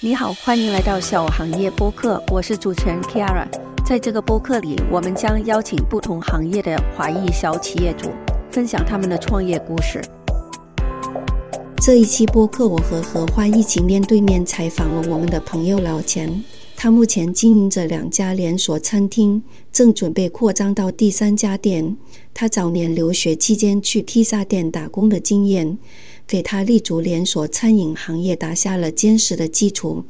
你好，欢迎来到小行业播客，我是主持人 Kiara。在这个播客里，我们将邀请不同行业的华裔小企业主，分享他们的创业故事。这一期播客，我和何欢一起面对面采访了我们的朋友老钱。他目前经营着两家连锁餐厅，正准备扩张到第三家店。他早年留学期间去披萨店打工的经验。给他立足连锁餐饮行业打下了坚实的基础。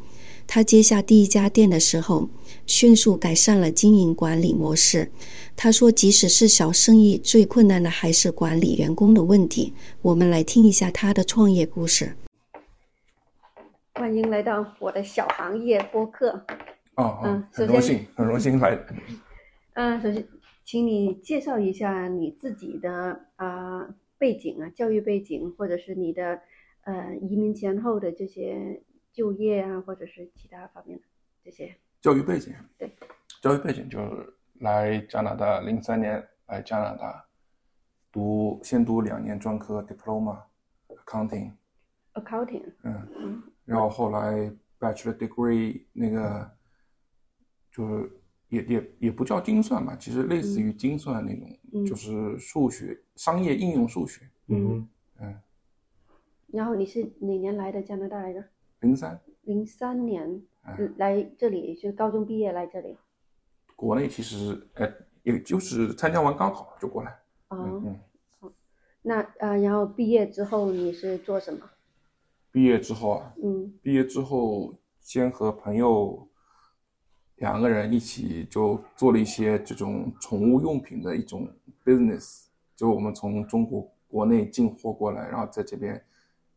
他接下第一家店的时候，迅速改善了经营管理模式。他说：“即使是小生意，最困难的还是管理员工的问题。”我们来听一下他的创业故事。欢迎来到我的小行业播客。哦，嗯，很荣幸，很荣幸来。嗯，首先，请你介绍一下你自己的啊。背景啊，教育背景，或者是你的呃移民前后的这些就业啊，或者是其他方面的这些教育背景。对，教育背景就是来加拿大，零三年来加拿大读，先读两年专科 diploma accounting。accounting。嗯嗯。然后后来 bachelor degree 那个就是也也也不叫精算嘛，其实类似于精算那种，就是数学。商业应用数学，嗯嗯，然后你是哪年来的加拿大来着？零三，零三年来这里，就高中毕业来这里。国内其实，呃，也就是参加完高考就过来。哦，嗯，那呃，然后毕业之后你是做什么？毕业之后啊，嗯，毕业之后先和朋友两个人一起就做了一些这种宠物用品的一种 business。就我们从中国国内进货过来，然后在这边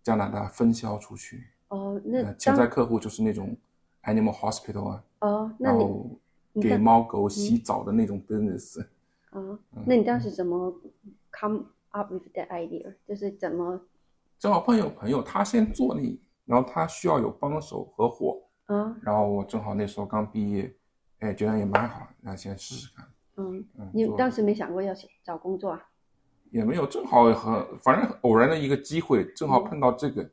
加拿大分销出去。哦，那潜在客户就是那种 animal hospital 啊。哦，那你给猫狗洗澡的那种 business。哦，那你当时怎么 come up with that idea？就是怎么？正好碰有朋友，他先做那，然后他需要有帮手合伙。嗯。然后我正好那时候刚毕业，哎，觉得也蛮好，那先试试看。嗯。你当时没想过要找工作啊？也没有，正好很，反正偶然的一个机会，正好碰到这个。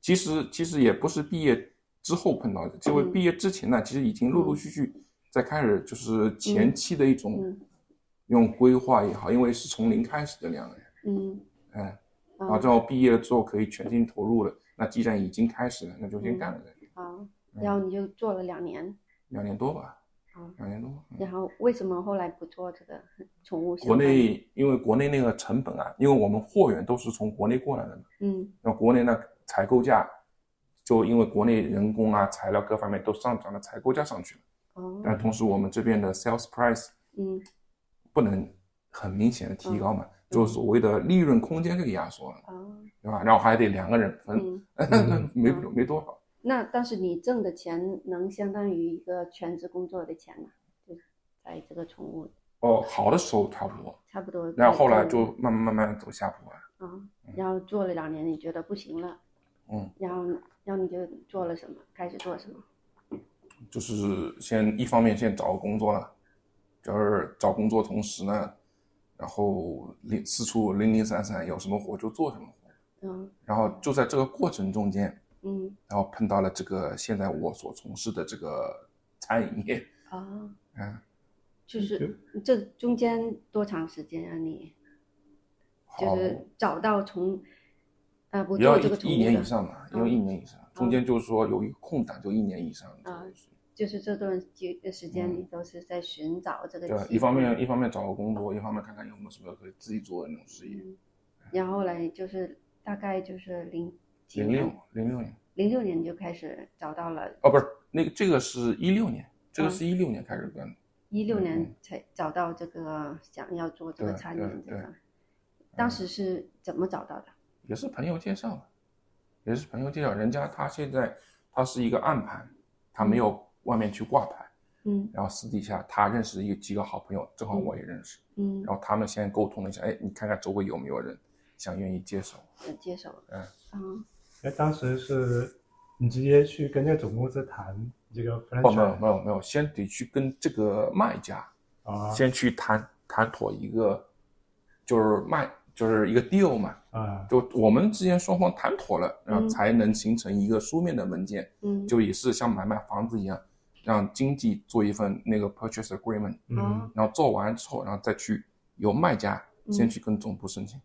其实其实也不是毕业之后碰到的，就毕业之前呢，其实已经陆陆续续在开始，就是前期的一种用规划也好，因为是从零开始的两个人。嗯。哎，然后正好毕业了之后可以全心投入了。那既然已经开始了，那就先干了呗。啊，然后你就做了两年。两年多吧。啊两年多，然后为什么后来不做这个宠物？国内因为国内那个成本啊，因为我们货源都是从国内过来的嘛，嗯，然后国内呢采购价，就因为国内人工啊、材料各方面都上涨了，采购价上去了，哦，但同时我们这边的 sales price，嗯，不能很明显的提高嘛，就是所谓的利润空间就压缩了，哦，对吧？然后还得两个人分，没没多少。那但是你挣的钱能相当于一个全职工作的钱吗？就在这个宠物哦，好的时候差不多，差不多。然后后来就慢慢慢慢走下坡了。嗯，然后做了两年，你觉得不行了，嗯，然后然后你就做了什么？开始做什么？就是先一方面先找工作了，就是找工作同时呢，然后零四处零零散散有什么活就做什么活，嗯，然后就在这个过程中间。嗯，然后碰到了这个现在我所从事的这个餐饮业啊，嗯，就是这中间多长时间啊？你？就是找到从啊不做这个一年以上嘛，要一年以上，中间就是说有一个空档就一年以上啊，就是这段几的时间里都是在寻找这个对，一方面一方面找个工作，一方面看看有没有什么可以自己做的那种事业，然后来就是大概就是零。零六零六年，零六年就开始找到了哦，不是那个这个是一六年，这个是一六年开始干的，一六年才找到这个想要做这个餐饮这个，当时是怎么找到的？也是朋友介绍的，也是朋友介绍，人家他现在他是一个暗盘，他没有外面去挂牌，嗯，然后私底下他认识一几个好朋友，正好我也认识，嗯，然后他们先沟通了一下，哎，你看看周围有没有人想愿意接手，接手，嗯，嗯。那当时是你直接去跟那个总公司谈这个？哦，没有没有没有，先得去跟这个卖家啊，先去谈谈妥一个，就是卖就是一个 deal 嘛，啊，就我们之间双方谈妥了，然后嗯。才能形成一个书面的文件，嗯，就也是像买卖房子一样，让经纪做一份那个 purchase agreement，嗯。哦然后做完之后，然后再去由卖家嗯。先去跟总部申请，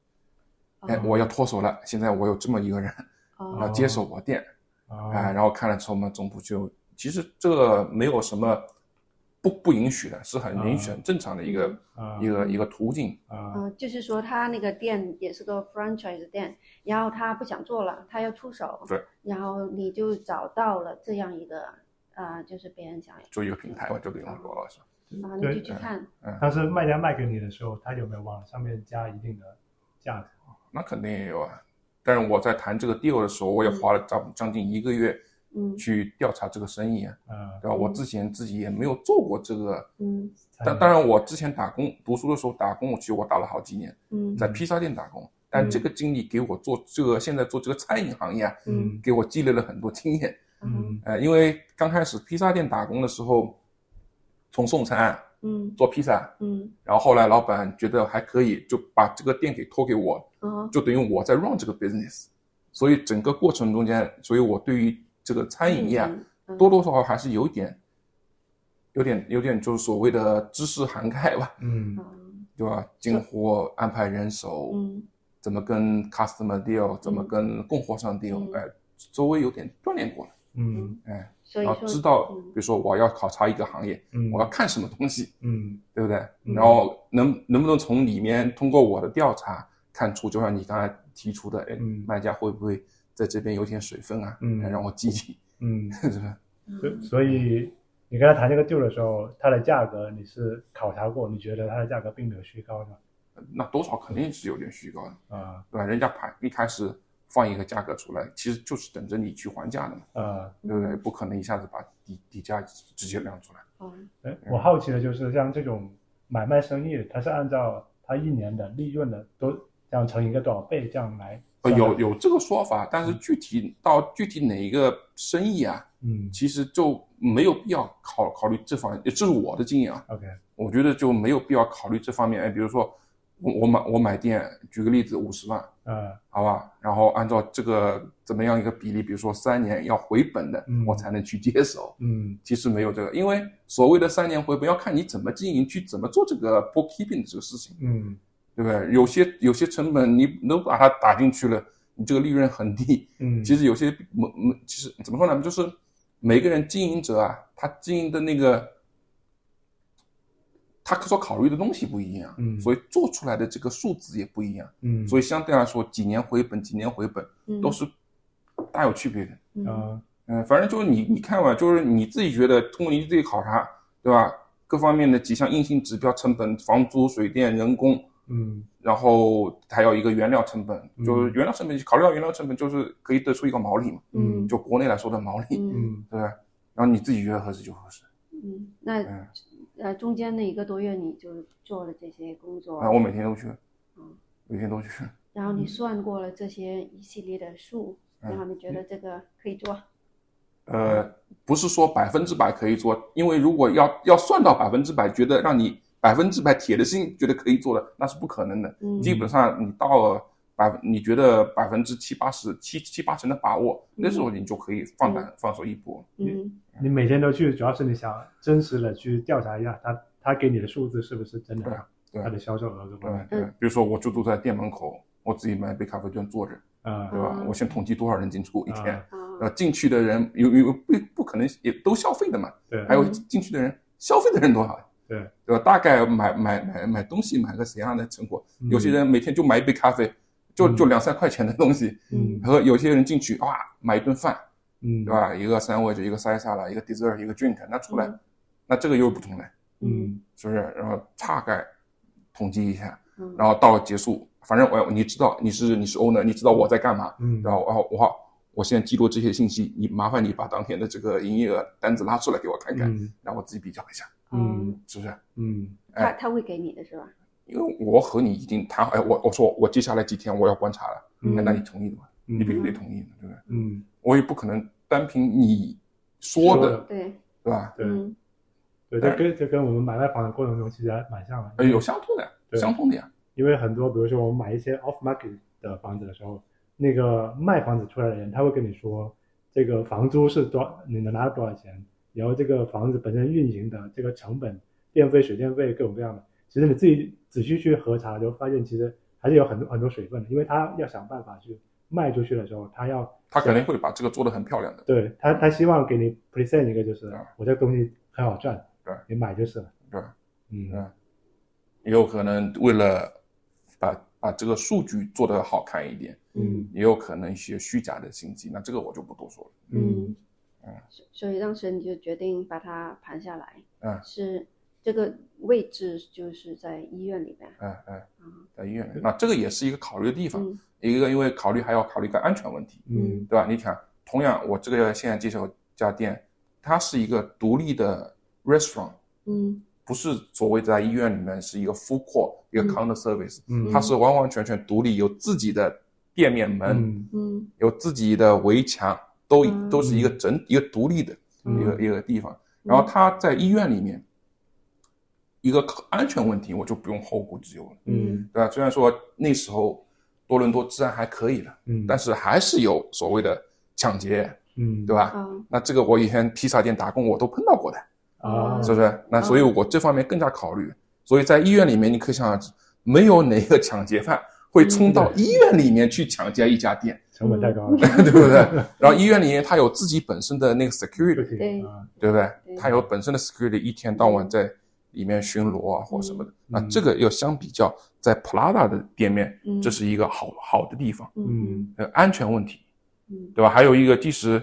哦。哎，我要脱手了，现在我有这么一个人，哦。要接手我店，啊，哎，然后看了之后，我们总部就其实这个没有什么不不允许的，是很允许、啊很正常的一个、啊一个一个途径。啊嗯，就是说他那个店也是个 franchise 店，然后他不想做了，他要出手，对，然后你就找到了这样一个，呃，就是别人想做一个平台嘛，就不用说了，是吧？啊，你对就去看，但是卖家卖给你的时候，他有没有往上面加一定的价格？那肯定也有啊。但是我在谈这个 deal 的时候，我也花了将将近一个月嗯去调查这个生意啊，嗯，对吧？我之前自己也没有做过这个，嗯但当然我之前打工读书的时候打工，其实我打了好几年，嗯在披萨店打工。但这个经历给我做这个现在做这个餐饮行业啊，嗯给我积累了很多经验。嗯。呃，因为刚开始披萨店打工的时候，从送餐嗯。做披萨，嗯。然后后来老板觉得还可以，就把这个店给托给我，嗯就等于我在 run 这个 business。所以整个过程中间，所以我对于这个餐饮业啊，嗯多多少少还是有点，有点有点就是所谓的知识涵盖吧，嗯。嗯。对吧？进货、安排人手，嗯怎么跟 customer deal，怎么嗯。跟供货商 deal，嗯哎，稍微有点锻炼过了，嗯哎，所以说然后知道，嗯比如说我要考察一个行业，嗯，我要看什么东西，嗯对不对？嗯然后能能不能从里面通过我的调查看出，就像你刚才提出的，哎，嗯卖家会不会在这边有点水分啊？嗯哎让我记记，嗯，是吧？所所以你跟他谈这个 deal 的时候，它的价格你是考察过，你觉得它的价格并没有虚高的那多少肯定是有点虚高的，啊对吧？人家盘一开始放一个价格出来，其实就是等着你去还价的嘛，呃，对不对？不可能一下子把底底价直接亮出来。哦哎，我好奇的就是像这种买卖生意，它是按照它一年的利润的都这样乘一个多少倍这样来呃，有有这个说法，但是具体到具体哪一个生意啊，嗯其实就没有必要考考虑这方面，这是我的经验啊。，OK，我觉得就没有必要考虑这方面。哎，比如说我我买我买店，举个例子，五十万，嗯好吧，然后按照这个怎么样一个比例，比如说三年要回本的，嗯我才能去接手。嗯 其实没有这个，因为所谓的三年回本要看你怎么经营，去怎么做这个 bookkeeping 的这个事情，嗯对不对？有些有些成本你能把它打进去了，你这个利润很低。嗯，其实有些没没，其实怎么说呢？就是每个人经营者啊，他经营的那个，他所考虑的东西不一样，嗯。所以做出来的这个数字也不一样，嗯，所以相对来说，几年回本，几年回本嗯。都是大有区别的。嗯。啊。嗯，反正就是你你看吧，就是你自己觉得通过你自己考察，对吧？各方面的几项硬性指标，成本、房租、水电、人工，嗯。然后还有一个原料成本，嗯。就是原料成本，考虑到原料成本，就是可以得出一个毛利嘛，嗯。就国内来说的毛利，嗯。嗯。对吧？然后你自己觉得合适就合适。嗯，那嗯，呃中间那一个多月你就做了这些工作，啊，我每天都去嗯，每天都去。然后你算过了这些一系列的数，嗯然后你觉得这个可以做，呃，不是说百分之百可以做，因为如果要要算到百分之百，觉得让你百分之百铁的心觉得可以做的，那是不可能的。嗯基本上你到了百分，你觉得百分之七八十、七七八成的把握，那时候你就可以放胆放手一搏。嗯你每天都去，主要是你想真实的去调查一下他他给你的数字是不是真对的，对他的销售额各方面，对对，比如说我就坐在店门口，我自己买杯咖啡就坐着，啊对吧？嗯我先统计多少人进出一天，呃，进去的人有有不不可能也都消费的嘛，对，还有嗯进去的人消费的人多少？对，对吧？大概买买买买东西买个什么样的成果？嗯有些人每天就买一杯咖啡，就嗯。就两三块钱的东西，嗯。和有些人进去哇买一顿饭，嗯。对吧？一个三位一个 side salad，一个 dessert，一个 drink，那出来，嗯。那这个又不同了，嗯。是不是？然后大概统计一下，嗯。然后到结束，反正我你知道你是你是 owner，你知道我在干嘛，嗯。然后然后我我现在记录这些信息，你麻烦你把当天的这个营业额单子拉出来给我看看，嗯。然后我自己比较一下，嗯。是不是？嗯。他他会给你的是吧？因为我和你已经谈好，哎，我我说我接下来几天我要观察了，嗯哎那你同意的吗？嗯你必须得同意的，对不对？嗯我也不可能单凭你说的对，对吧？对嗯对，这跟这跟我们买卖房的过程中其实还蛮像的，呃，有相通的，对相通的呀。因为很多比如说我们买一些 off market 的房子的时候，那个卖房子出来的人他会跟你说这个房租是多少，你能拿到多少钱，然后这个房子本身运营的这个成本，电费、水电费各种各样的，其实你自己仔细去核查，就发现其实还是有很多很多水分的，因为他要想办法去卖出去的时候，他要他肯定会把这个做的很漂亮的。对他，他希望给你 present 一个就是对我这个东西很好赚，对。你买就是了，对，嗯。对也有可能为了把把这个数据做得好看一点，嗯。也有可能一些虚假的信息，那这个我就不多说了。嗯。嗯，所以当时你就决定把它盘下来，嗯。是这个位置就是在医院里边，哎哎，在医院里，那这个也是一个考虑的地方。嗯。一个因为考虑还要考虑一个安全问题，嗯。对吧？你看，同样我这个现在介绍家店，它是一个独立的 restaurant，嗯。不是所谓在医院里面是一个 full court 一个嗯。counter service，、嗯。它是完完全全独立，有自己的店面门，嗯。嗯。有自己的围墙，都、嗯。都是一个整一个独立的嗯。一个、一个地方。然后它在医院里面，一个安全问题我就不用后顾之忧了，嗯。对吧？虽然说那时候多伦多治安还可以了，嗯，但是还是有所谓的抢劫，嗯。对吧？啊那这个我以前披萨店打工我都碰到过的，啊。是不是？那所以我这方面更加考虑。所以在医院里面，你可想而知，没有哪个抢劫犯会冲到医院里面去抢劫一家店，成本太高了，对不对？然后医院里面他有自己本身的那个 security，对不对？对？它有本身的 security，一天到晚在里面巡逻啊或什么的。那这个要相比较，在 Prada 的店面嗯，这是一个好好的地方，嗯。呃，安全问题，嗯。对吧？还有一个，即使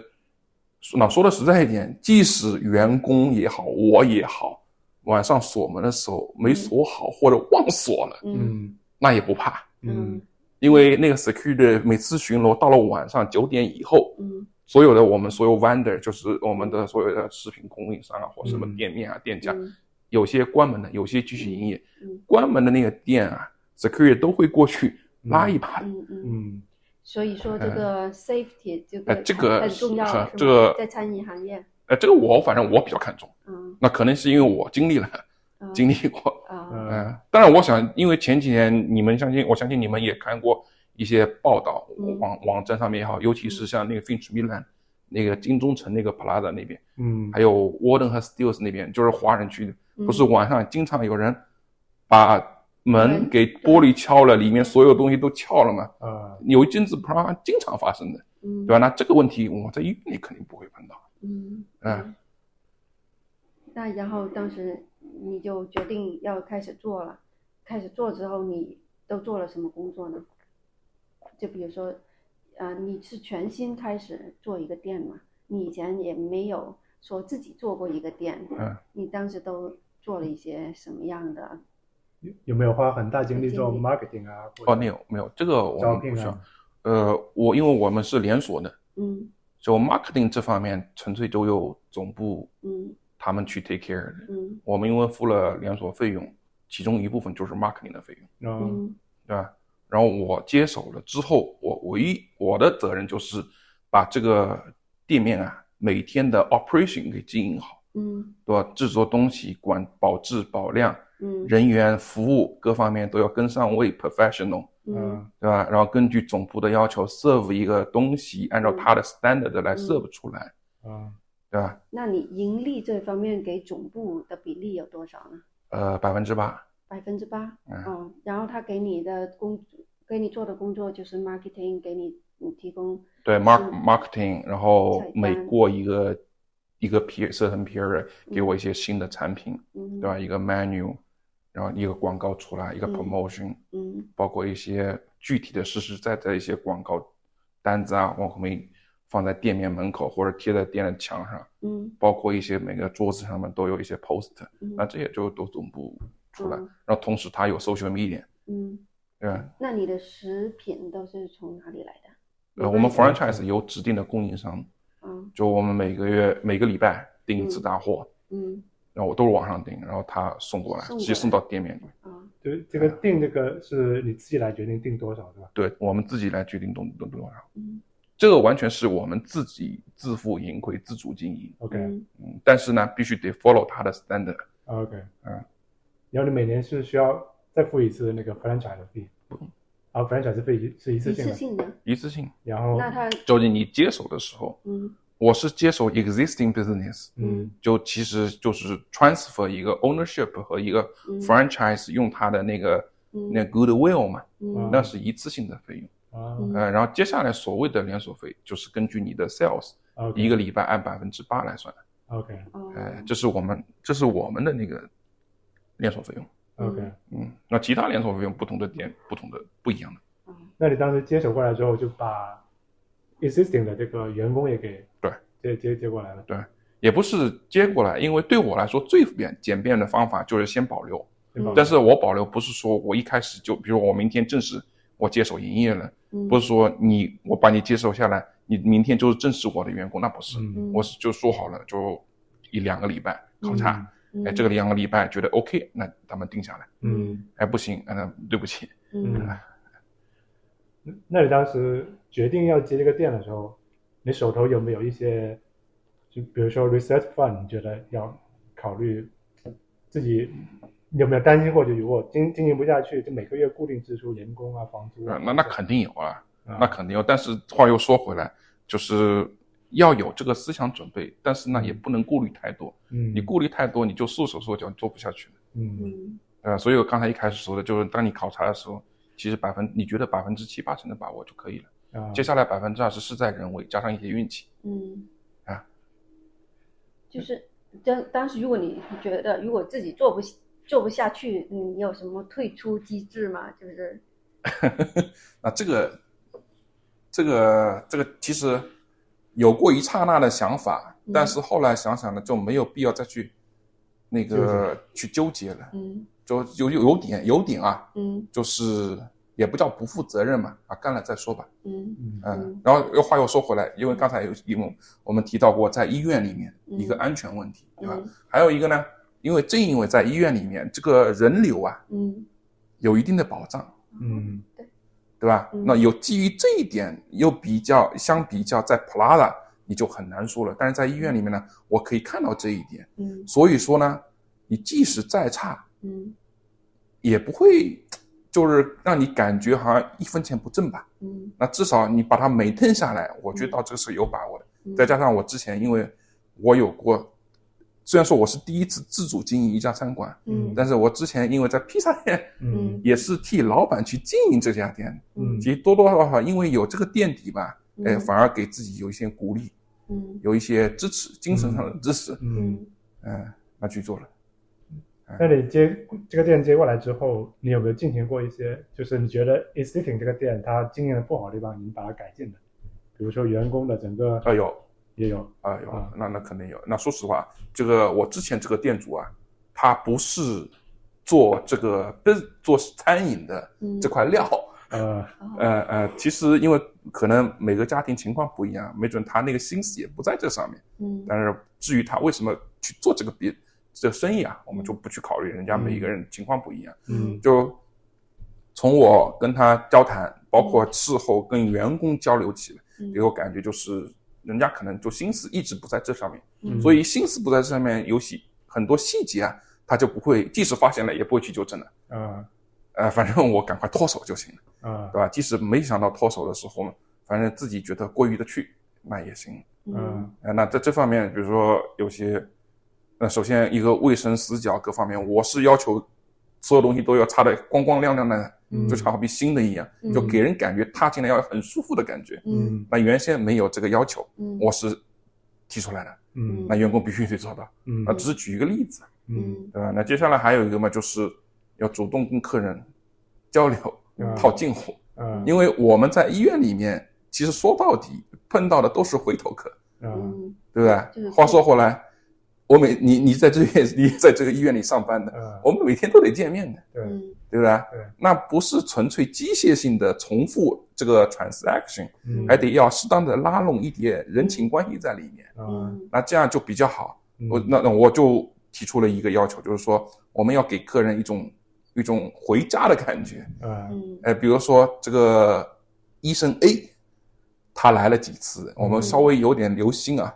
那说的实在一点，即使员工也好，我也好，晚上锁门的时候没锁好或者忘锁了，嗯嗯。那也不怕，嗯。因为那个 security 每次巡逻到了晚上九点以后，嗯。所有的我们所有 vendor 就是我们的所有的食品供应商啊或什么嗯。店面啊、店家，嗯有些关门的，有些继续营业，嗯。关门的那个店啊，security 都会过去拉一把的。嗯嗯，嗯。所以说这个 safety 这个哎这个很重要，这个在餐饮行业，呃，这个我反正我比较看重，嗯。那可能是因为我经历了，啊经历过。啊。当然，我想，因为前几年你们相信，我相信你们也看过一些报道，嗯。网网站上面也好，尤其是像那个 Finch Milan 那个金钟城那个 Plaza 那边，嗯。还有 Warden 和 Steels 那边，就是华人区的，嗯不是晚上经常有人把门门给玻璃敲了，里面所有东西都撬了嘛。啊有一阵子 Plaza 经常发生的，嗯对吧？那这个问题我在医院里肯定不会碰到。嗯嗯那然后当时你就决定要开始做了，开始做之后你都做了什么工作呢？就比如说，呃，你是全新开始做一个店嘛？你以前也没有说自己做过一个店，嗯，你当时都做了一些什么样的？有有没有花很大精力做 marketing 啊？哦，没有没有，这个我招聘们不需要啊。？呃，我因为我们是连锁的，嗯就 marketing 这方面纯粹都由总部嗯他们去 take care 的。嗯我们因为付了连锁费用，其中一部分就是 marketing 的费用，嗯嗯对吧？然后我接手了之后，我唯一我的责任就是把这个店面啊每天的 operation 给经营好，嗯对吧？制作东西、管保质保量、嗯人员服务各方面都要跟上位，professional。嗯嗯对吧？然后根据总部的要求 serve 一个东西，按照嗯它的 standard 来嗯 serve 出来，嗯对吧？那你盈利这方面给总部的比例有多少呢？呃，百分之八，百分之八，嗯哦，然后他给你的工，给你做的工作就是 marketing，给你你提供，对 mark marketing，然后每过一个一个 period certain period 给我一些新的产品，嗯，对吧？一个 menu，然后一个广告出来，一个嗯。promotion，嗯。包括一些具体的实实在在的一些广告单子啊，往后面放在店面门口或者贴在店的墙上。嗯。包括一些每个桌子上面都有一些 poster，、嗯。那这些就都总部出来，嗯。然后同时它有 social media，嗯，对吧？那你的食品都是从哪里来的？呃，我们 franchise 有指定的供应商，嗯。就我们每个月每个礼拜订一次大货，嗯。然后我都是网上订，然后他送过来，直接送到店面里。啊对，这个定这个是你自己来决定定多少，对吧？对我们自己来决定多多多少，嗯。这个完全是我们自己自负盈亏、自主经营。OK 嗯。嗯，但是呢，必须得 follow 他的 standard。OK，嗯，然后你每年是需要再付一次那个 franchise 费，啊，franchise 费是一次性的，次性的，一次性，然后那他就是你接手的时候，嗯。我是接手 existing business，嗯。就其实就是 transfer 一个 ownership 和一个嗯。franchise 用它的那个、嗯。那 goodwill 嘛，嗯。那是一次性的费用。啊。嗯。呃，然后接下来所谓的连锁费就是根据你的 sales，OK 一个礼拜按百分之八来算。的，OK。哦。哎、这是我们这是我们的那个连锁费用。OK，嗯，那其他连锁费用不同的点不同的不一样的。那你当时接手过来之后，就把 existing 的这个员工也给对接接接过来了，对，也不是接过来，因为对我来说最便简便的方法就是先保留。对吧？但是我保留不是说我一开始就，比如我明天正式我接手营业了，嗯不是说你我把你接手下来，你明天就是正式我的员工，那不是，嗯我是就说好了，就一两个礼拜考察，嗯哎，这个两个礼拜觉得 OK，那咱们定下来，嗯，哎不行，那对不起，嗯。嗯，那你当时决定要接这个店的时候，你手头有没有一些，就比如说 research fund，你觉得要考虑自己有没有担心过，就如果经经营不下去，就每个月固定支出人工啊、房租啊呃，那那肯定有啊，啊。那肯定有，但是话又说回来，就是要有这个思想准备，但是呢也不能顾虑太多，嗯，你顾虑太多，你就束手束脚，做不下去了。嗯。嗯。呃，所以我刚才一开始说的就是，当你考察的时候，其实百分你觉得百分之七八成的把握就可以了，啊，接下来百分之二十事在人为，加上一些运气。嗯。啊，就是当当时如果你觉得如果自己做不做不下去，你有什么退出机制吗？就是。那这个，这个，这个其实有过一刹那的想法，嗯。但是后来想想呢，就没有必要再去那个去纠结了，嗯。就有有有点有点啊，嗯。就是也不叫不负责任嘛，啊，干了再说吧。嗯嗯然后又话又说回来，因为刚才有因为我们提到过，在医院里面嗯一个安全问题，对吧？嗯还有一个呢，因为正因为在医院里面，这个人流啊嗯。有一定的保障，嗯对吧？嗯。那有基于这一点，又比较相比较在 Prada 你就很难说了，但是在医院里面呢，我可以看到这一点，嗯。所以说呢，你即使再差，嗯。也不会就是让你感觉好像一分钱不挣吧。嗯。那至少你把它每吞下来，我觉得到这个是有把握的。嗯。再加上我之前，因为我有过，虽然说我是第一次自主经营一家餐馆，嗯但是我之前因为在披萨店嗯也是替老板去经营这家店，嗯其实多多少少因为有这个垫底吧，嗯哎，反而给自己有一些鼓励，嗯有一些支持，精神上的支持，嗯。嗯，那去做了。那你接这个店接过来之后，你有没有进行过一些，就是你觉得 existing 这个店它经营的不好的地方，你把它改进的？比如说员工的整个啊有也有，啊有啊，那那肯定有。那说实话，这个我之前这个店主啊，他不是做这个不是做餐饮的嗯这块料。呃 呃呃，其实因为可能每个家庭情况不一样，没准他那个心思也不在这上面。嗯但是至于他为什么去做这个别这个生意啊，我们就不去考虑，人家每一个人情况不一样。嗯就从我跟他交谈，包括事后跟员工交流起来，嗯给我感觉就是人家可能就心思一直不在这上面，嗯所以心思不在这上面，有些很多细节啊，他就不会，即使发现了也不会去纠正的。啊呃，反正我赶快脱手就行了。啊对吧？即使没想到脱手的时候，反正自己觉得过意的去，那也行。嗯呃，那在这方面，比如说有些，那首先一个卫生死角各方面，我是要求所有东西都要擦得光光亮亮的，嗯。就好比新的一样，嗯。就给人感觉踏进来要很舒服的感觉。嗯。那原先没有这个要求，嗯。我是提出来的，嗯。那员工必须得做到。嗯。那只是举一个例子，嗯。嗯。对吧？那接下来还有一个嘛，就是要主动跟客人交流嗯，套近乎。嗯。因为我们在医院里面，其实说到底碰到的都是回头客，啊嗯。对不对？话说回来，我每你你在这边你在这个医院里上班的，啊我们每天都得见面的，对。嗯。对不对？对那不是纯粹机械性的重复这个 transaction，嗯。还得要适当的拉拢一点人情关系在里面，那这样就比较好。嗯。我那那我就提出了一个要求，就是说我们要给客人一种一种回家的感觉。啊嗯。哎，比如说这个医生 A，他来了几次，我们稍微有点留心啊，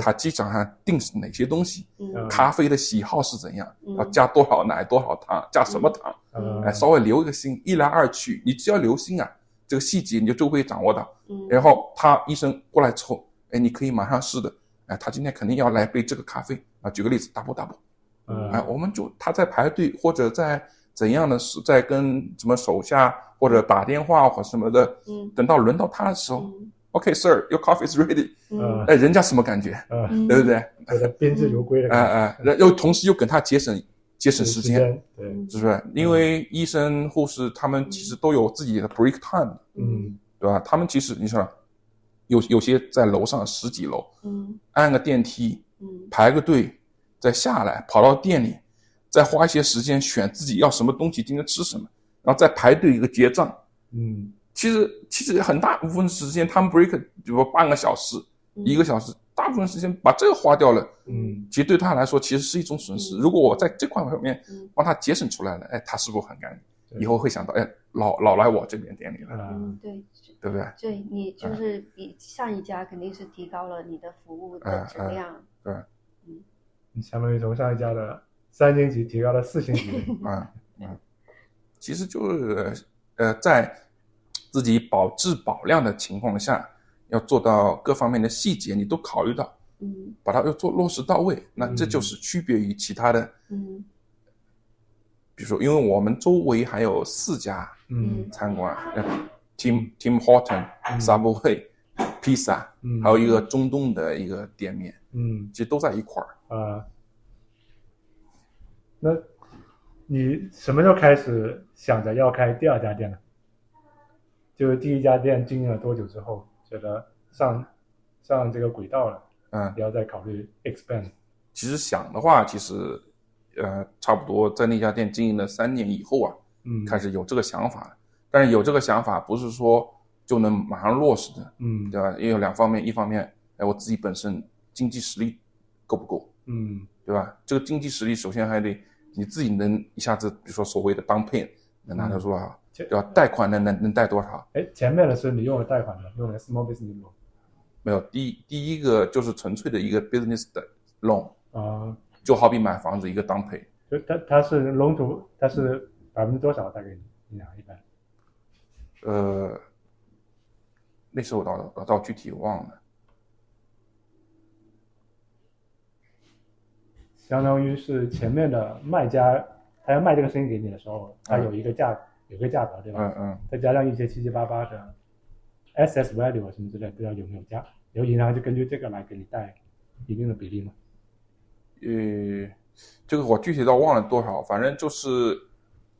他机场上订是哪些东西，嗯。咖啡的喜好是怎样，嗯。要加多少奶多少糖，加什么糖，呃哎，稍微留一个心，一来二去，你只要留心啊，这个细节你就就会掌握到。嗯。然后他医生过来之后，哎，你可以马上试的，哎，他今天肯定要来杯这个咖啡啊。举个例子，double double，我们就他在排队或者在怎样的是在跟什么手下或者打电话或什么的，嗯。等到轮到他的时候嗯，OK sir，your coffee is ready，嗯。哎，人家什么感觉，呃，嗯对不对？有点宾至如归的哎感觉，哎，然又同时又跟他节省节省时间，间，对，是不是？因为医生护士他们其实都有自己的 break time，嗯。对吧？他们其实你想，有有些在楼上十几楼，嗯。按个电梯嗯。排个队，再下来跑到店里，再花一些时间选自己要什么东西，今天吃什么，然后再排队一个结账。嗯其实其实很大部分时间他们 break 比如说半个小时、嗯。一个小时，大部分时间把这个花掉了，嗯。其实对他来说其实是一种损失。嗯。如果我在这块方面嗯。帮他节省出来了，哎，他是不是很干净？对。以后会想到，哎，老老来我这边店里了，啊。嗯，对，对不对？对你就是比上一家肯定是提高了你的服务的质量。你相当于从上一家的三星级提高了四星级，嗯 嗯，其实就是呃，在自己保质保量的情况下，要做到各方面的细节你都考虑到，嗯把它要做落实到位。那这就是区别于其他的，嗯比如说，因为我们周围还有四家嗯餐馆，呃，Tim Tim Horton、Subway、Pizza，嗯还有一个中东的一个店面，嗯其实都在一块儿。啊，那你什么时候开始想着要开第二家店呢？就是第一家店经营了多久之后，觉得上上这个轨道了，嗯，不要再考虑 expand。其实想的话，其实呃，差不多在那家店经营了三年以后啊，嗯，开始有这个想法了。但是有这个想法不是说就能马上落实的，嗯对吧？也有两方面，一方面，哎，我自己本身经济实力够不够，嗯对吧？这个经济实力首先还得你自己能一下子，比如说所谓的当配能拿得出多少，这对吧？贷款能能能贷多少？哎，前面的是你用了贷款的，用了 small business loan 没有，第一第一个就是纯粹的一个 business 的 loan，啊，就好比买房子一个当配，就它它是 loan to 它是百分之多少大概你？你俩一般？呃，那时候我倒倒倒具体忘了，相当于是前面的卖家他要卖这个生意给你的时候，他有一个价有个价格对吧？嗯嗯。再加上一些七七八八的 SS value 啊什么之类，不知道有没有加，然后银行就根据这个来给你贷一定的比例嘛。呃，这个我具体到忘了多少，反正就是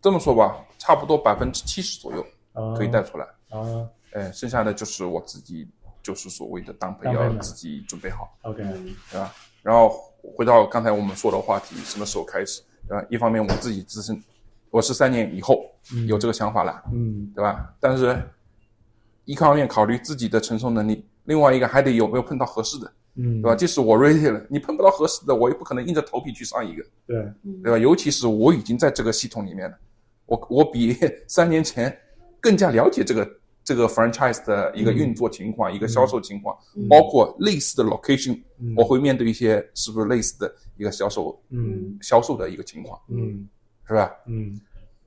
这么说吧，差不多百分之七十左右啊，可以贷出来，啊呃，剩下的就是我自己，就是所谓的当赔当赔嘛要自己准备好，，OK，嗯对吧？然后回到刚才我们说的话题，什么时候开始？对吧？一方面我自己自身，我是三年以后有这个想法了，嗯对吧？但是一方面考虑自己的承受能力，另外一个还得有没有碰到合适的，嗯，对吧？即使我 ready 了，你碰不到合适的，我也不可能硬着头皮去上一个。对，嗯对吧？尤其是我已经在这个系统里面了，我我比三年前更加了解这个这个 franchise 的一个运作情况、一个销售情况，嗯包括类似的 location，、嗯我会面对一些是不是类似的一个销售嗯销售的一个情况，嗯是吧？嗯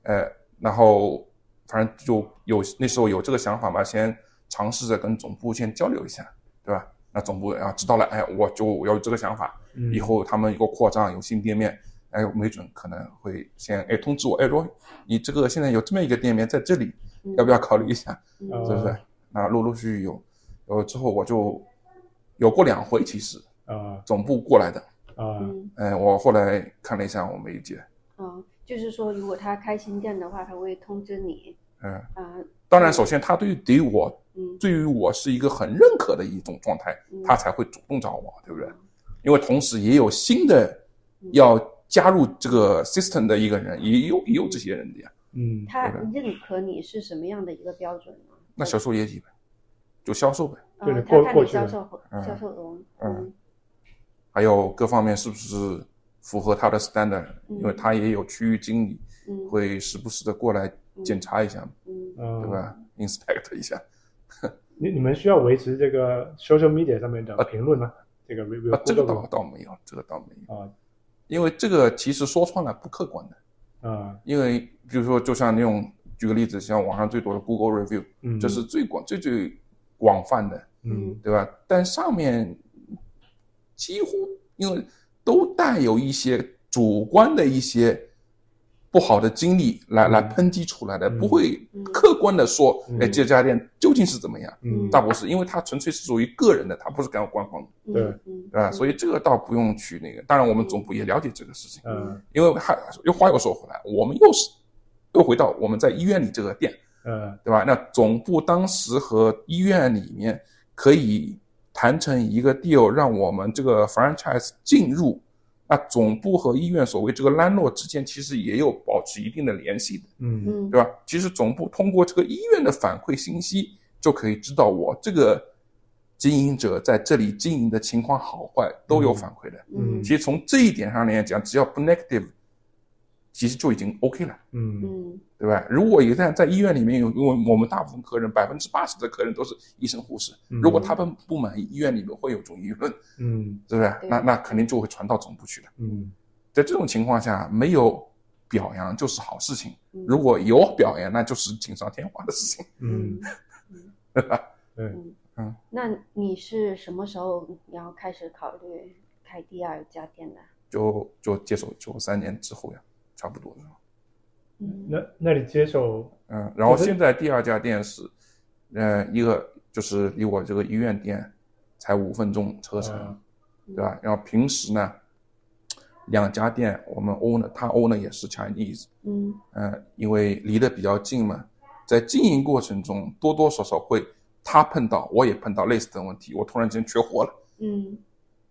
呃，然后反正就有那时候有这个想法嘛，先尝试着跟总部先交流一下，对吧？那总部啊知道了，哎，我就要有这个想法，嗯，以后他们有个扩张，有新店面，哎，没准可能会先哎通知我，哎说你这个现在有这么一个店面在这里，嗯要不要考虑一下？嗯是不是？那陆陆续续有，有之后我就有过两回，其实啊总部过来的，啊嗯哎，我后来看了一下我梅姐，嗯，就是说，如果他开新店的话，他会通知你嗯，啊，当然首先他对于对于我嗯对于我是一个很认可的一种状态，嗯他才会主动找我，对不对？因为同时也有新的要加入这个 system 的一个人，也有也有这些人的呀。嗯他认可你是什么样的一个标准呢？那销售业绩呗，就销售呗，就是呃，他看过过销售嗯销售额，嗯还有各方面是不是符合他的 standard，、嗯。因为他也有区域经理嗯。会时不时的过来检查一下，对？吧？inspect 一下。你你们需要维持这个 social media 上面的评论吗？这个 review 啊，这个倒倒没有，这个倒没有，啊。因为这个其实说穿了不客观的，啊。因为比如说就像那种举个例子，像网上最多的 Google review，嗯，这是最广最最广泛的，嗯。对吧？但上面几乎因为都带有一些主观的一些不好的经历来、来抨击出来的，嗯。不会嗯客观的说，嗯。哎，这家店究竟是怎么样？嗯。倒不是，因为它纯粹是属于个人的，它不是干官方的，嗯对。嗯对吧？所以这个倒不用去那个。当然，我们总部也了解这个事情，嗯。因为还又话又说回来，我们又是又回到我们在医院里这个店，嗯。对吧？那总部当时和医院里面可以谈成一个 deal，让我们这个 franchise 进入。那总部和医院所谓这个 landlord 之间其实也有保持一定的联系的，嗯嗯对吧？其实总部通过这个医院的反馈信息，就可以知道我这个经营者在这里经营的情况好坏都有反馈的。嗯其实从这一点上来讲，只要不 negative，其实就已经 OK 了。嗯嗯对吧？如果一旦在医院里面有，因为我们大部分客人百分之八十的客人都是医生护士，嗯如果他们不满意，医院里面会有种舆论，嗯对不对？那那肯定就会传到总部去的。嗯在这种情况下，没有表扬就是好事情；嗯如果有表扬，那就是锦上添花的事情，嗯对吧？对嗯嗯那你是什么时候然后开始考虑开第二家店的？就就接手九三年之后呀，差不多的。嗯那那你接手嗯，然后现在第二家店是，呃，一个就是离我这个医院店才五分钟车程。嗯对吧？然后平时呢，两家店我们 owner 他 owner 也是 Chinese，嗯呃，因为离得比较近嘛，在经营过程中多多少少会他碰到我也碰到类似的问题，我突然间缺货了，嗯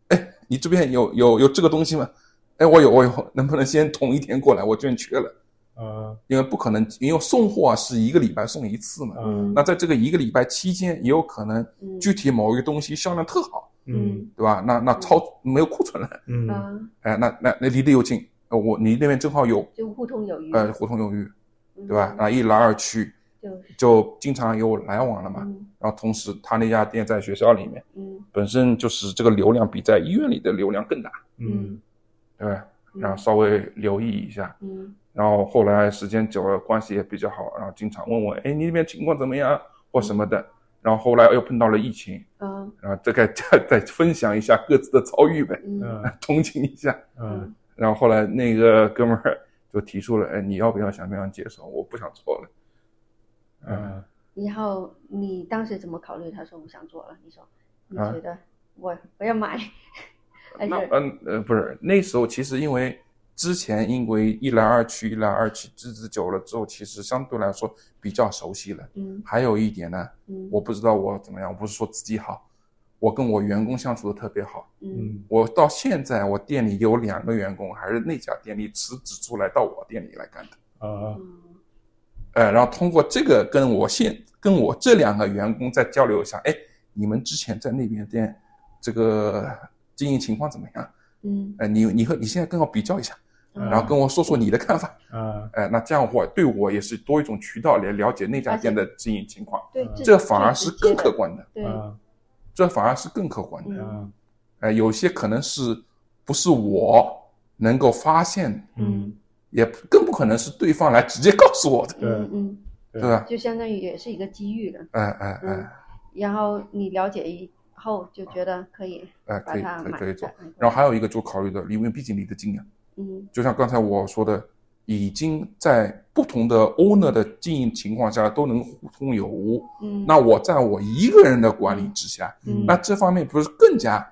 哎你这边有有有这个东西吗？哎，我有我有，能不能先统一天过来？我这边缺了，啊。因为不可能，因为送货啊是一个礼拜送一次嘛。嗯。那在这个一个礼拜期间，也有可能嗯。具体某一个东西销量特好，嗯。对吧？那那超没有库存了，嗯。啊，哎，那那那离得又近，呃，我你那边正好有就互通有余，呃互通有余，嗯。对吧？？那一来二去就就经常有来往了嘛。嗯。然后同时他那家店在学校里面，嗯。本身就是这个流量比在医院里的流量更大，嗯。对然后稍微留意一下，嗯然后后来时间久了，关系也比较好，然后经常问我，哎，你那边情况怎么样或什么的。然后后来又碰到了疫情，嗯然后这个再再分享一下各自的遭遇呗，嗯嗯同情一下。嗯然后后来那个哥们儿就提出了，哎，你要不要想不想接手？我不想做了。嗯，嗯然后你当时怎么考虑？他说我想做了，你说你啊觉得我我要买，还是那嗯呃不是那时候其实因为之前因为一来二去一来二去日子久了之后，其实相对来说比较熟悉了。嗯还有一点呢，嗯我不知道我怎么样，我不是说自己好，我跟我员工相处的特别好。嗯嗯我到现在我店里有两个员工，还是那家店里辞职出来到我店里来干的。啊嗯呃，然后通过这个跟我现跟我这两个员工再交流一下，哎，你们之前在那边店这个经营情况怎么样？嗯，呃，你你和你现在跟我比较一下，嗯然后跟我说说你的看法。啊哎，那这样我对我也是多一种渠道来了解那家店的经营情况，对，这反而是更客，观的，对，啊这反而是更客观的。嗯。啊哎，有些可能是不是我能够发现，嗯。也更不可能是对方来直接告诉我的，对。嗯嗯，对。吧？就相当于也是一个机遇了。哎哎嗯。哎然后你了解以后就觉得可以哎，可以可以可以做。然后还有一个就考虑的，因为毕竟离得近呀，嗯。就像刚才我说的，已经在不同的 owner 的经营情况下都能互通有无。嗯，那我在我一个人的管理之下，嗯。那这方面不是更加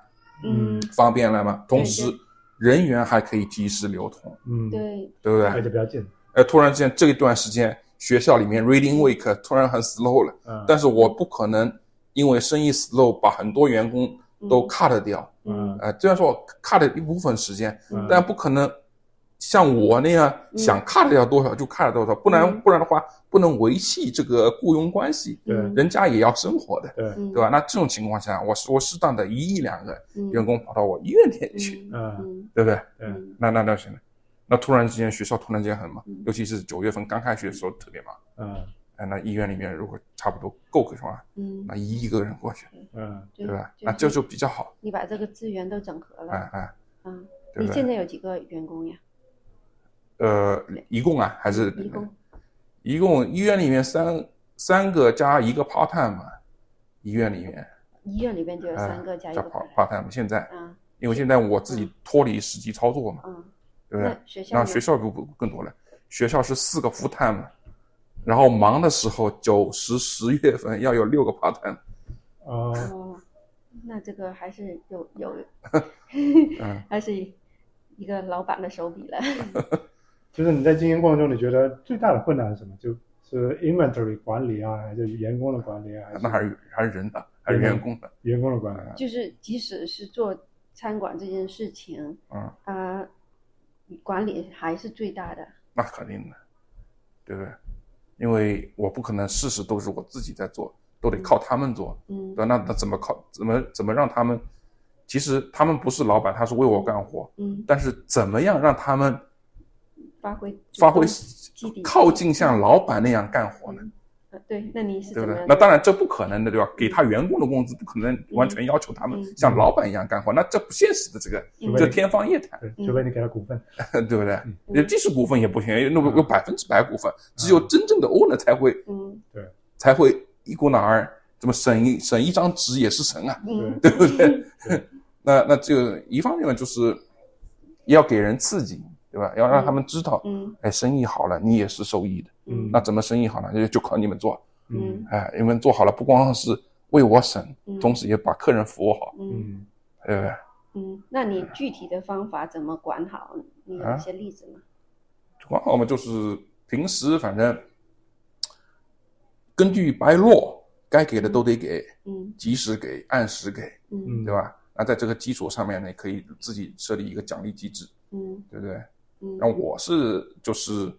嗯。方便了吗？同时，人员还可以及时流通，嗯，对，对不而且对？比较近，呃，突然之间这一段时间学校里面 reading week 突然很 slow 了，嗯。但是我不可能因为生意 slow 把很多员工都 cut 掉。嗯呃，虽然说我 cut 一部分时间，嗯但不可能像我那样嗯想 cut 掉多少就 cut 多少，不然嗯不然的话不能维系这个雇佣关系，对嗯人家也要生活的，对，嗯对吧？那这种情况下，我我适当的一亿两个嗯员工跑到我医院店里去，嗯对不对？嗯那那那行了。那突然之间学校突然间很忙嗯，尤其是九月份刚开学的时候特别忙，啊哎，那医院里面如果差不多够个什么？嗯，那一亿个人过去，嗯，对吧？就那这就比较好，你把这个资源都整合了，哎哎，嗯，你现在有几个员工呀？呃，一共啊还是一共一共医院里面三三个加一个 part time 嘛，医院里面医院里面就有哎三个加一个 part part time，现在嗯因为现在我自己脱离实际操作嘛，嗯，对不对那？学校呢那学校不不更多了，学校是四个 full time，然后忙的时候九十十月份要有六个 part time，哦，哦，那这个还是有有，嗯，还是一个老板的手笔了。就是你在经营过程中，你觉得最大的困难是什么？就是 inventory 管理啊，还是员工的管理啊？那还是还是人的，还是员工的，员工的管理？啊就是即使是做餐馆这件事情，嗯，啊、管理还是最大的。那肯定的，对不对？因为我不可能事事都是我自己在做，都得靠他们做，嗯对吧？那那怎么靠怎么怎么让他们？其实他们不是老板，他是为我干活，嗯，但是怎么样让他们发挥发挥靠近像老板那样干活呢？呃对，那你是对不？对那当然这不可能的，对吧？给他员工的工资不可能完全要求他们嗯像老板一样干活，那这不现实的，这个嗯这天方夜谭，对，除非你给他股份。对不对？嗯即使股份也不行，那个有百分之百股份，只有真正的 owner 才会嗯才会一股脑儿，怎么省一省一张纸也是神啊，嗯对不对？那那这个一方面呢，就是要给人刺激，对吧？要让他们知道，嗯哎，生意好了，你也是受益的。嗯那怎么生意好呢？就就靠你们做，嗯哎，你们做好了，不光是为我省，嗯同时也把客人服务好，嗯嗯，对不对？嗯，那你具体的方法怎么管好？你一些例子吗？管好嘛，就是平时反正根据白落该给的都得给，嗯及时给，按时给，嗯对吧？那在这个基础上面呢，可以自己设立一个奖励机制，嗯对不对？嗯，然后我是就是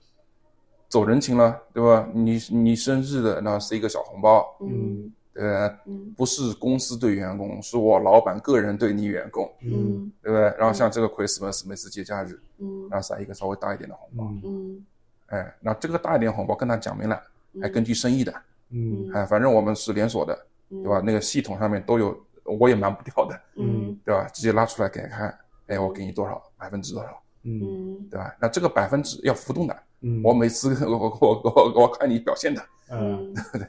走人情了，对吧？你你生日的那是一个小红包，嗯。对不对？嗯。不是公司对员工，是我老板个人对你员工，嗯。嗯对不对？然后像这个 Christmas 每次节假日，嗯。然后塞一个稍微大一点的红包，嗯。嗯哎，那这个大一点红包跟他讲明了，嗯，还根据生意的，嗯。哎，反正我们是连锁的，对对吧？？那个系统上面都有，我也瞒不掉的，嗯。对吧？直接拉出来给他看，哎，我给你多少百分之多少，嗯。嗯。对吧？那这个百分之要浮动的，嗯，我每次我我我我我看你表现的，嗯。对 不对。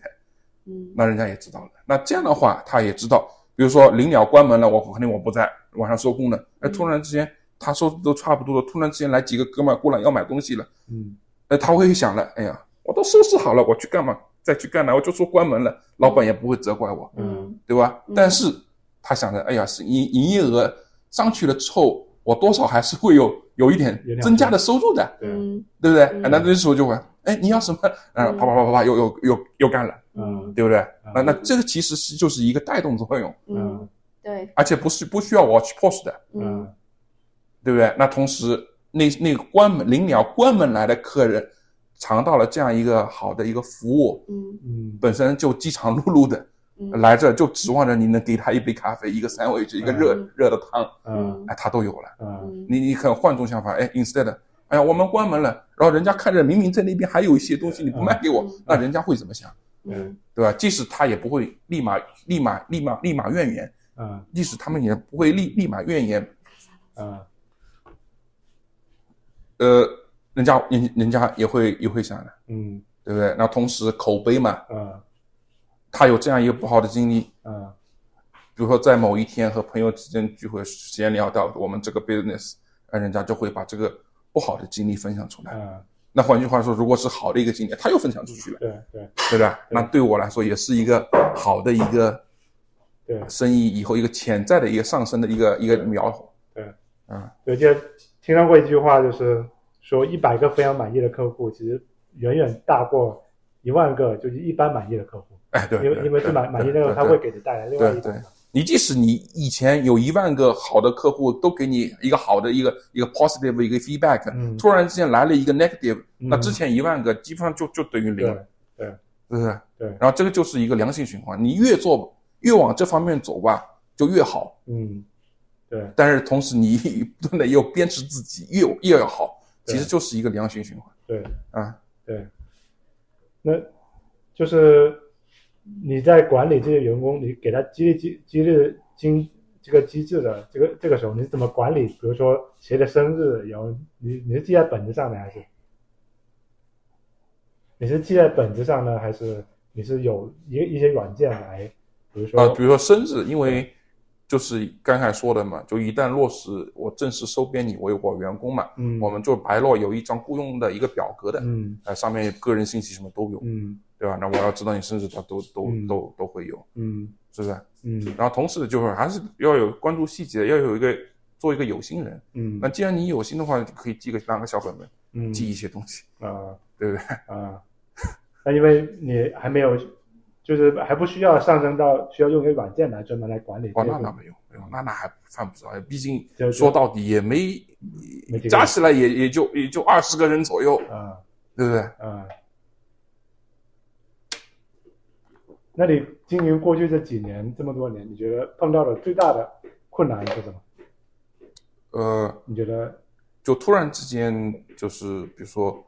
嗯。那人家也知道了。那这样的话，他也知道，比如说临了关门了，我肯定我不在，晚上收工了，哎，嗯。突然之间他收的都差不多了，突然之间来几个哥们过来要买东西了，嗯。哎，他会想了，哎呀，我都收拾好了，我去干嘛？再去干嘛，我就说关门了，老板也不会责怪我，嗯。对吧？嗯。但是他想着，哎呀，是营营业额上去了之后，我多少还是会有有一点增加的收入的，对，嗯对不对？那这时候就会，哎，你要什么？嗯。啪啪啪啪啪，又又又又干了，嗯。对不对？那那这个其实是就是一个带动作用，嗯，对，而且不是不需要我去 push 的，嗯。嗯对不对？那同时，那那个关门临了关门来的客人，尝到了这样一个好的一个服务，嗯。嗯。本身就饥肠辘辘的嗯来这，就指望着你能给他一杯咖啡、一个三味治、一个热嗯。热的汤，嗯。哎，他都有了。嗯。嗯你你可能换种想法，哎，instead，哎呀，我们关门了，然后人家看着明明在那边还有一些东西你不卖给我嗯，那人家会怎么想？嗯。对吧？即使他也不会立马立马立马立马怨言，嗯。即使他们也不会立立马怨言，嗯。呃，人家人人家也会也会想的，嗯。对不对？那同时口碑嘛，嗯他有这样一个不好的经历，嗯。比如说在某一天和朋友之间聚会闲聊到我们这个 business，呃，人家就会把这个不好的经历分享出来。嗯，那换句话说，如果是好的一个经历，他又分享出去了，对对。对吧？那对我来说也是一个好的一个对。生意以后一个潜在的一个上升的一个一个苗头。对，嗯，我记得听到过一句话，就是说一百个非常满意的客户，其实远远大过一万个就是一般满意的客户，哎，对，因为对因为是满满意那个，他会给你带来另外一种你即使你以前有一万个好的客户，都给你一个好的一个一个 positive 一个 feedback，、嗯。突然之间来了一个 negative，、嗯。那之前一万个基本上就就等于零了，对对是不是？对。然后这个就是一个良性循环，你越做越往这方面走吧，就越好。嗯对。但是同时你不断的又鞭笞自己，越越要好，其实就是一个良性循环对。啊。对，那就是你在管理这些员工，你给他激励激激励经这个机制的这个这个时候，你是怎么管理？比如说谁的生日，然后你你是记在本子上的还是？你是记在本子上呢，还是你是有一一些软件来，比如说啊，比如说生日，因为就是刚才说的嘛，就一旦落实我正式收编你为我员工嘛，嗯。我们就白落有一张雇佣的一个表格的，嗯。呃，上面个人信息什么都有，嗯对吧？那我要知道你生日，他都都嗯都都会有，嗯是不是？嗯然后同时就是还是要有关注细节，要有一个做一个有心人。嗯那既然你有心的话，就可以记个两个小本本，嗯记一些东西，啊 对不对？啊，那因为你还没有，就是还不需要上升到需要用一个软件来专门来管理哦，那那没有没有，那那还犯不着，毕竟说到底也没没加起来也也就也就二十个人左右，啊对不对？啊。那你经营过去这几年这么多年，你觉得碰到的最大的困难是什么？呃，你觉得就突然之间就是比如说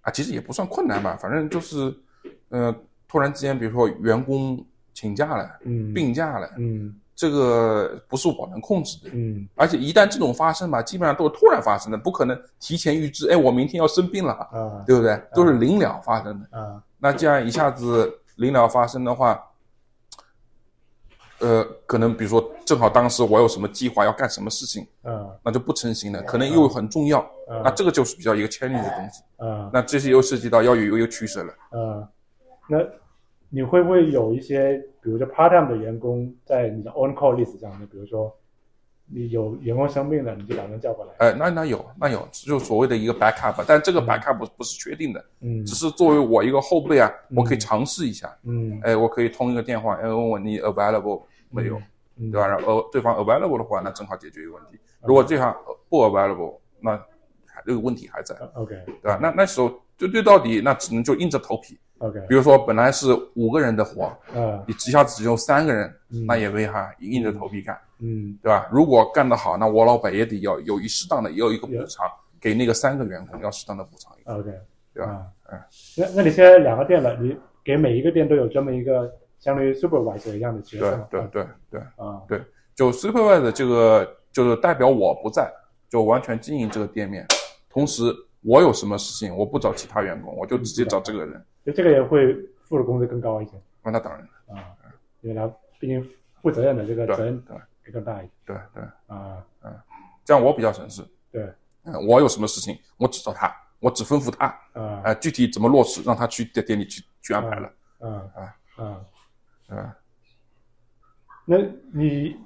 啊，其实也不算困难吧，反正就是呃，突然之间比如说员工请假了、嗯病假了，嗯这个不是我能控制的。嗯而且一旦这种发生吧，基本上都是突然发生的，不可能提前预知。哎，我明天要生病了，啊对不对？都是临了发生的。啊那这样一下子临了发生的话，呃，可能比如说正好当时我有什么计划要干什么事情，嗯那就不成型了，可能又很重要。啊那这个就是比较一个 challenge 的东西。嗯那这些又涉及到要有有一个取舍了。嗯，那你会不会有一些，比如说 part time 的员工在你的 on call list 上面？比如说你有员工生病了，你就把人叫过来。哎，那那有那有，就所谓的一个 backup，但这个 backup 不不是确定的，嗯只是作为我一个后辈啊，我可以尝试一下。嗯哎，我可以通一个电话，哎，问问你 available 没有，嗯对吧？然后呃对方 available 的话，那正好解决一个问题。如果对方呃不 available，那还这个问题还在，？OK 对吧？那那时候就对到底，那只能就硬着头皮。OK 比如说本来是五个人的活，嗯。你一下子只有三个人，嗯。那也没哈，硬着头皮干，嗯。对吧？如果干得好，那我老板也得要有一适当的，也有一个补偿，给那个三个员工要适当的补偿。OK 对吧？啊。嗯。那那你现在两个店了，你给每一个店都有这么一个相当于 supervisor 一样的角色吗？对对对对，啊。就 supervisor 这个就是代表我不在，就完全经营这个店面，同时我有什么事情，我不找其他员工，我就直接找这个人。就这个人会付的工资更高一些那那当然，啊，因为他毕竟负责任的这个责任对会更大一点对对，啊。这样我比较省事。对嗯，我有什么事情，我只找他，我只吩咐他，啊呃，具体怎么落实，让他去店店里去去安排了，嗯啊啊啊！嗯。那你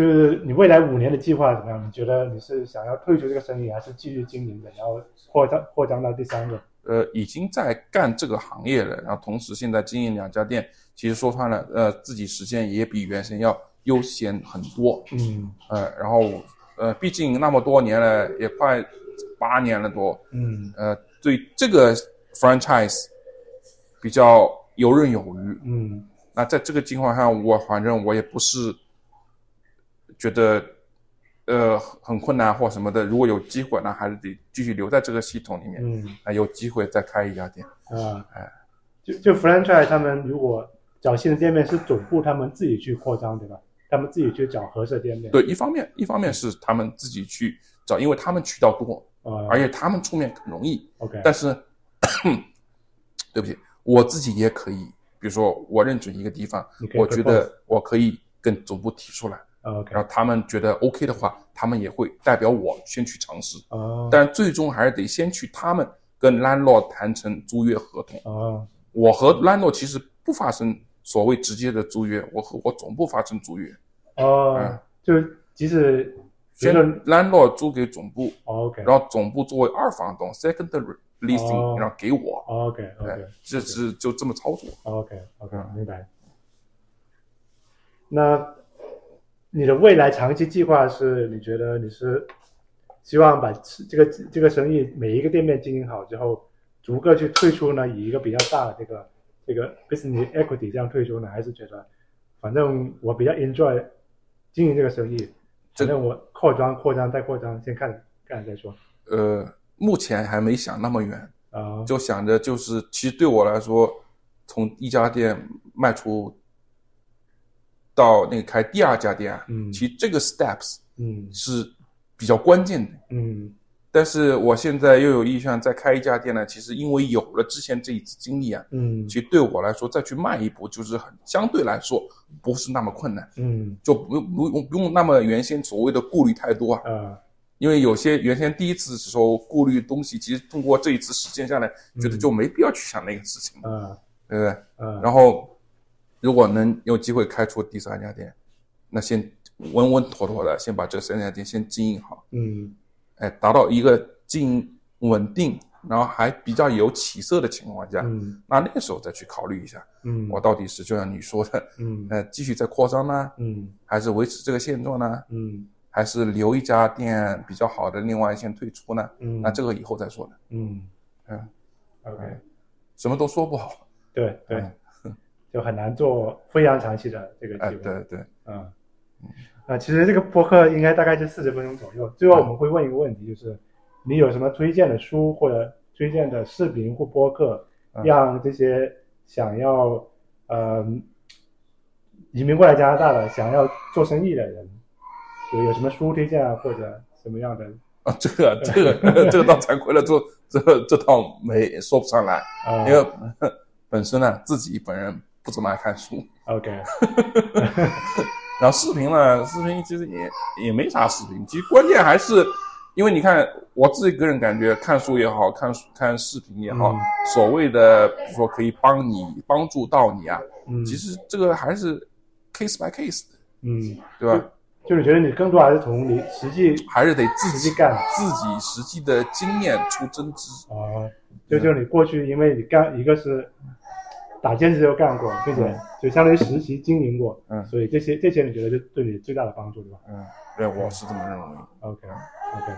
就是你未来五年的计划怎么样？你觉得你是想要退出这个生意，还是继续经营的，然后扩张扩张到第三个？呃，已经在干这个行业了，然后同时现在经营两家店，其实说穿了，呃，自己时间也比原先要悠闲很多，嗯呃，然后呃，毕竟那么多年了，也快八年了多，嗯呃，对这个 franchise 比较游刃有余。嗯那在这个情况下，我反正我也不是觉得呃很困难或什么的。如果有机会，那还是得继续留在这个系统里面。嗯啊，有机会再开一家店。啊哎，就就 franchise 他们如果找新的店面是总部他们自己去扩张对吧？他们自己去找合适的店面。对，一方面一方面是他们自己去找，因为他们渠道多，啊而且他们出面更容易。OK 但是，对不起，我自己也可以，比如说我认准一个地方我觉得我可以跟总部提出来，啊 OK 然后他们觉得 OK 的话，他们也会代表我先去尝试。啊但最终还是得先去他们跟 landlord 谈成租约合同。啊我和 landlord 其实不发生所谓直接的租约，我和我总部发生租约，哦嗯，就即使先 landlord 租给总部，OK。然后总部作为二房东 secondary leasing，、哦。然后给我，OK 哎 OK，这是。就这么操作。OK OK，嗯。明白。那你的未来长期计划是？你觉得你是希望把这个这个生意每一个店面经营好之后，逐个去退出呢？以一个比较大的这个这个 business equity 这样退出呢？还是觉得反正我比较 enjoy 经营这个生意，这反正我扩张扩张再扩张，先看看再说呃，目前还没想那么远，啊就想着就是，其实对我来说，从一家店卖出到那个开第二家店啊，嗯。其实这个 steps 嗯。是比较关键的。嗯。但是我现在又有意向再开一家店呢，其实因为有了之前这一次经历啊，嗯。其实对我来说再去迈一步，就是很相对来说不是那么困难，嗯。就不用不用不用那么原先所谓的顾虑太多啊。呃因为有些原先第一次的时候顾虑东西，其实通过这一次实践下来，觉得就没必要去想那个事情，嗯对不对？嗯，然后如果能有机会开出第三家店，那先稳稳妥妥的先把这三家店先经营好，嗯。哎，达到一个经营稳定，然后还比较有起色的情况下，嗯。那那个时候再去考虑一下，嗯。我到底是就像你说的，嗯。呃，继续再扩张呢，嗯。还是维持这个现状呢？嗯。还是留一家店比较好的，另外先退出呢？嗯，那这个以后再说呢，嗯。嗯，OK。什么都说不好。对对。嗯，就很难做非常长期的这个哎，计划。对对，嗯，啊，其实这个播客应该大概就四十分钟左右。最后我们会问一个问题，就是你有什么推荐的书或者推荐的视频或播客，嗯让这些想要呃移民过来加拿大的、想要做生意的人，有有什么书推荐啊，或者什么样的？啊，这个这个这个倒惭愧了，这这这倒没说不上来，啊因为本身呢自己本人不怎么爱看书，OK，然后视频呢，视频其实也也没啥视频，其实关键还是因为你看我自己个人感觉，看书也好看书看视频也好，嗯所谓的比如说可以帮你帮助到你啊，嗯，其实这个还是 case by case 的，嗯，对吧？就是觉得你更多还是从你实际还是得自己干自己实际的经验出真知。啊，就就你过去，因为你干一个是打兼职又干过，并且就相当于实习经营过，嗯。所以这些这些你觉得就对你最大的帮助，对吧？嗯，对，我是这么认为。？OK OK，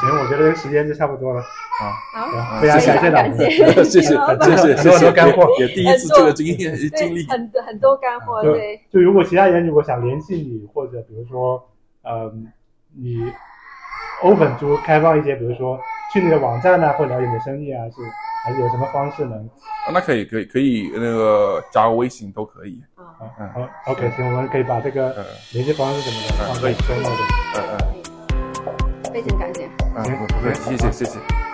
行，我觉得这个时间就差不多了，啊，好，啊非常感谢老感师，谢谢谢谢谢很多很多干货。也也第一次这个经验经历。对，。很很多干货，对，就如果其他人如果想联系你，或者比如说，嗯，你 open 出开放一些，比如说去你的网站啊，或了解你的生意啊，是还是有什么方式能？啊那可以可以可以那个加个微信都可以。啊，好嗯好，OK，行，我们可以把这个嗯联系方式什么的放在嗯可以 show note 里嗯嗯非常感谢。嗯，不不客气，谢谢谢谢。